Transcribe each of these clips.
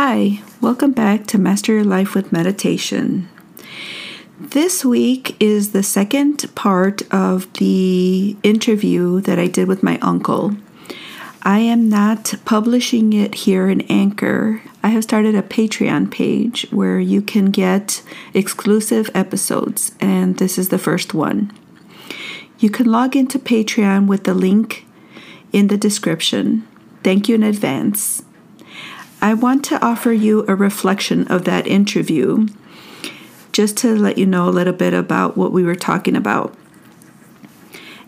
Hi, welcome back to Master Your Life with Meditation. This week is the second part of the interview that I did with my uncle. I am not publishing it here in Anchor. I have started a Patreon page where you can get exclusive episodes, and this is the first one. You can log into Patreon with the link in the description. Thank you in advance. I want to offer you a reflection of that interview just to let you know a little bit about what we were talking about.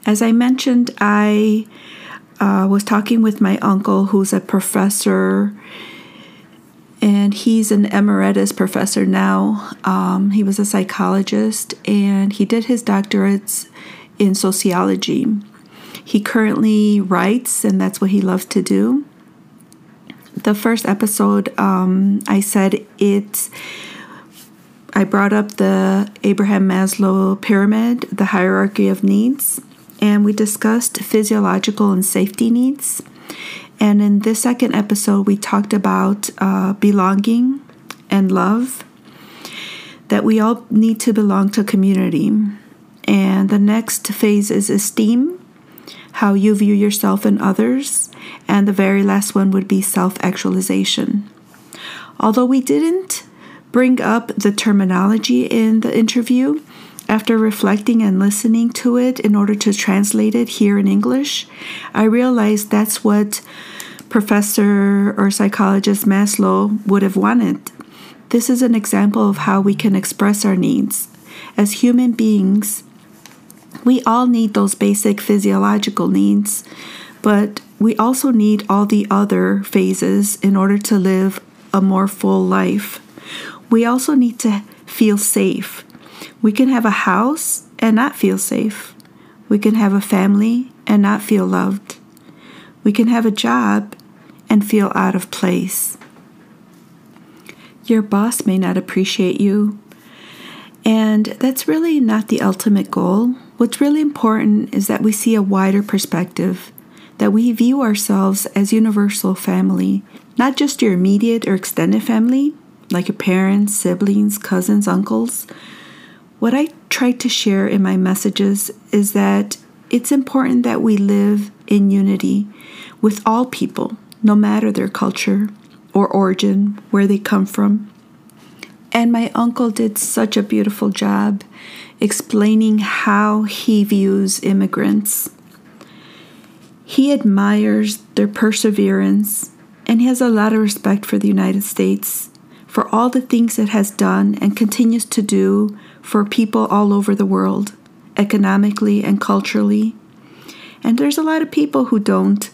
As I mentioned, I uh, was talking with my uncle, who's a professor, and he's an emeritus professor now. Um, he was a psychologist and he did his doctorates in sociology. He currently writes, and that's what he loves to do the first episode, um, I said it's. I brought up the Abraham Maslow pyramid, the hierarchy of needs, and we discussed physiological and safety needs. And in this second episode, we talked about uh, belonging and love, that we all need to belong to community. And the next phase is esteem, how you view yourself and others, and the very last one would be self actualization. Although we didn't bring up the terminology in the interview, after reflecting and listening to it in order to translate it here in English, I realized that's what Professor or psychologist Maslow would have wanted. This is an example of how we can express our needs. As human beings, we all need those basic physiological needs, but we also need all the other phases in order to live a more full life. We also need to feel safe. We can have a house and not feel safe. We can have a family and not feel loved. We can have a job and feel out of place. Your boss may not appreciate you, and that's really not the ultimate goal. What's really important is that we see a wider perspective, that we view ourselves as universal family, not just your immediate or extended family, like your parents, siblings, cousins, uncles. What I try to share in my messages is that it's important that we live in unity with all people, no matter their culture or origin, where they come from. And my uncle did such a beautiful job explaining how he views immigrants. He admires their perseverance and he has a lot of respect for the United States for all the things it has done and continues to do for people all over the world, economically and culturally. And there's a lot of people who don't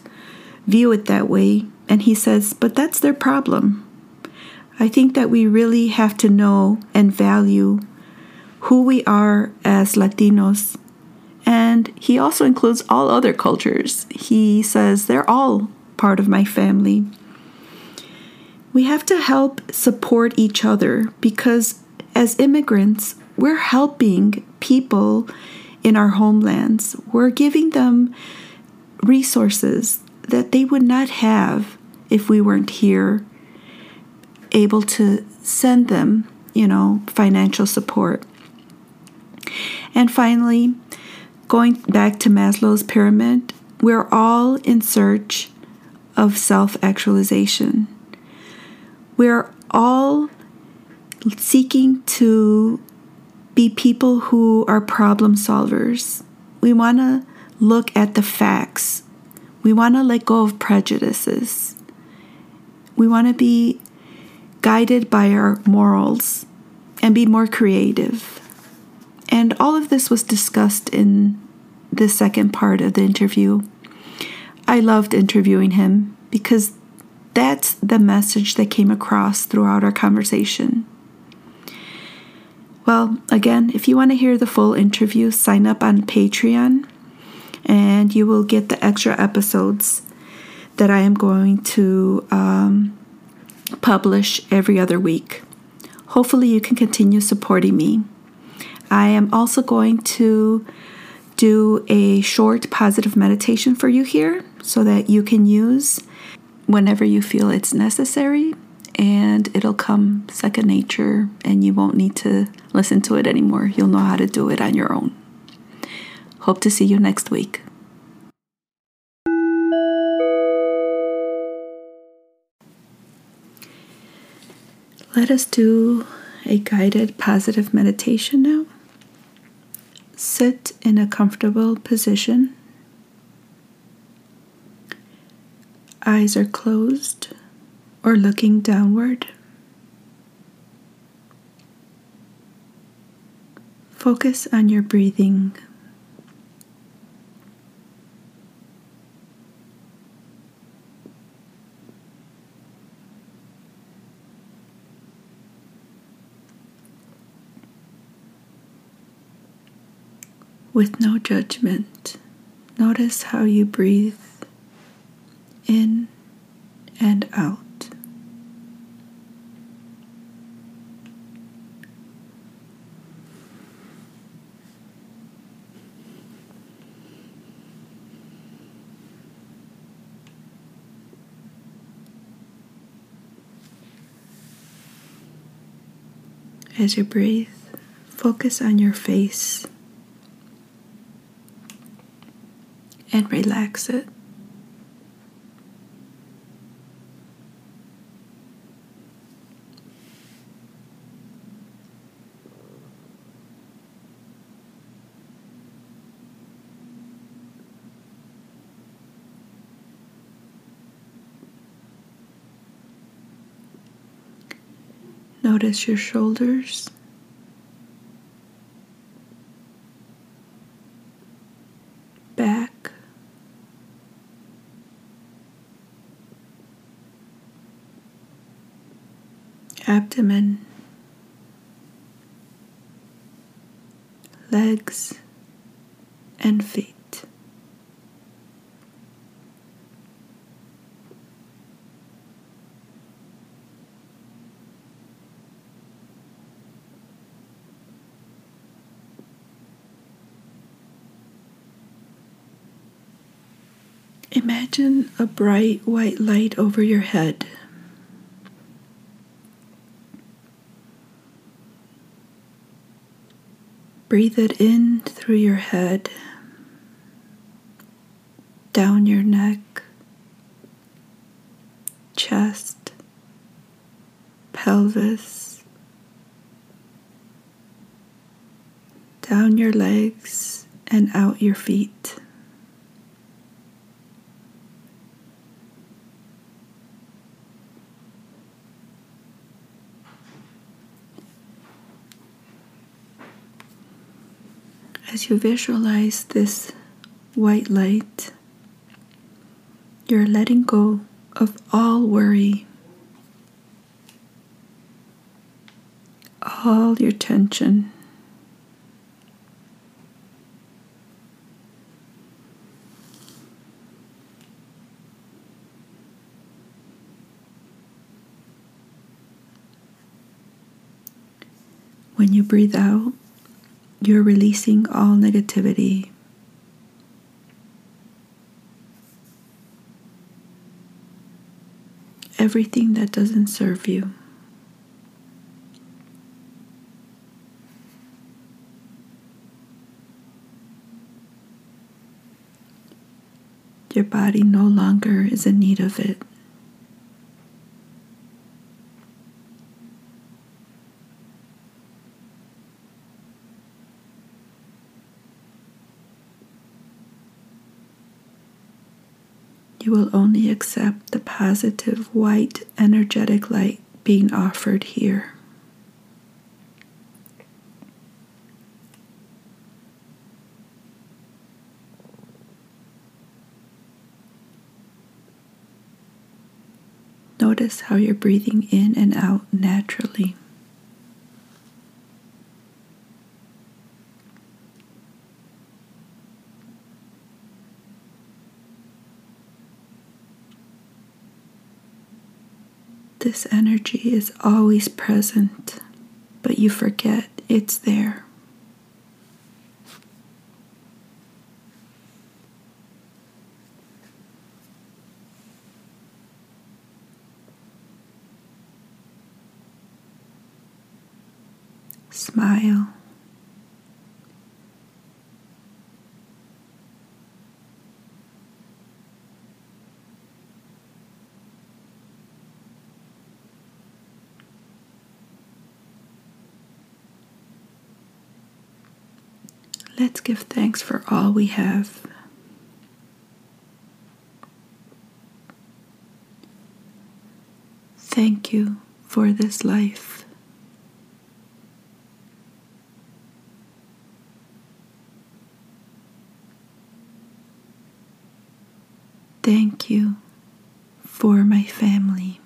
view it that way. And he says, but that's their problem. I think that we really have to know and value who we are as Latinos. And he also includes all other cultures. He says they're all part of my family. We have to help support each other because as immigrants, we're helping people in our homelands. We're giving them resources that they would not have if we weren't here able to send them, you know, financial support. And finally, going back to Maslow's pyramid, we're all in search of self actualization. We're all seeking to be people who are problem solvers. We want to look at the facts. We want to let go of prejudices. We want to be guided by our morals and be more creative. And all of this was discussed in the second part of the interview. I loved interviewing him because that's the message that came across throughout our conversation. Well, again, if you want to hear the full interview, sign up on Patreon and you will get the extra episodes that I am going to um, publish every other week. Hopefully, you can continue supporting me. I am also going to do a short positive meditation for you here so that you can use whenever you feel it's necessary. and it'll come second nature, and you won't need to listen to it anymore. You'll know how to do it on your own. Hope to see you next week. Let us do a guided positive meditation now. Sit in a comfortable position. Eyes are closed or looking downward. Focus on your breathing. With no judgment, notice how you breathe in and out. As you breathe, focus on your face and relax it. Notice your shoulders. Back. Abdomen. Legs and feet. Imagine a bright white light over your head. Breathe it in through your head, down your neck, chest, pelvis, down your legs, and out your feet. You visualize this white light, you're letting go of all worry, all your tension. When you breathe out, you're releasing all negativity. Everything that doesn't serve you. Your body no longer is in need of it. You will only accept the positive white energetic light being offered here. Notice how you're breathing in and out naturally. This energy is always present, but you forget it's there. Smile. Let's give thanks for all we have. Thank you for this life. Thank you for my family.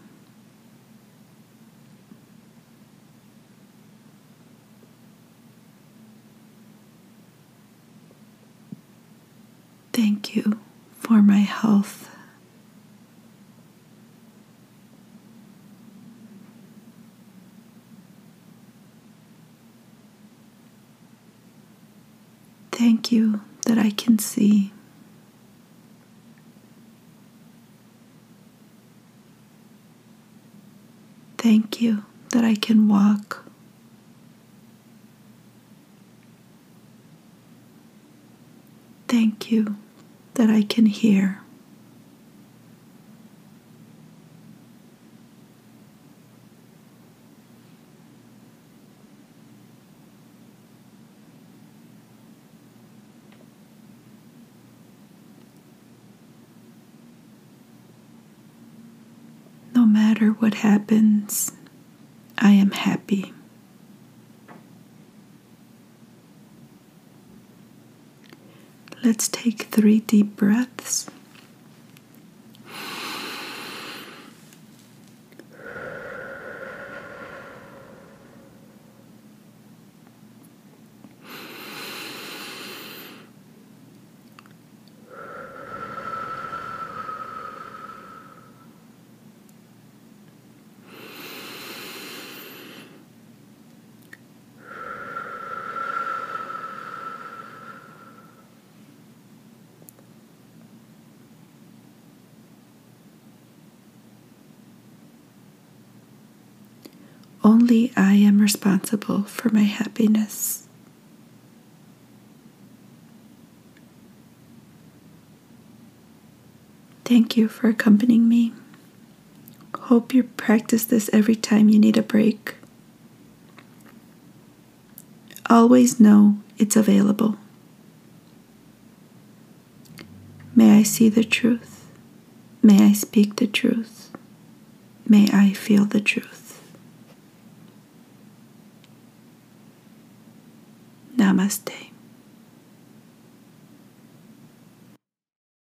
You for my health. Thank you that I can see. Thank you that I can walk. Thank you that I can hear. No matter what happens, I am happy. Let's take three deep breaths. Only I am responsible for my happiness. Thank you for accompanying me. Hope you practice this every time you need a break. Always know it's available. May I see the truth. May I speak the truth. May I feel the truth. ナマス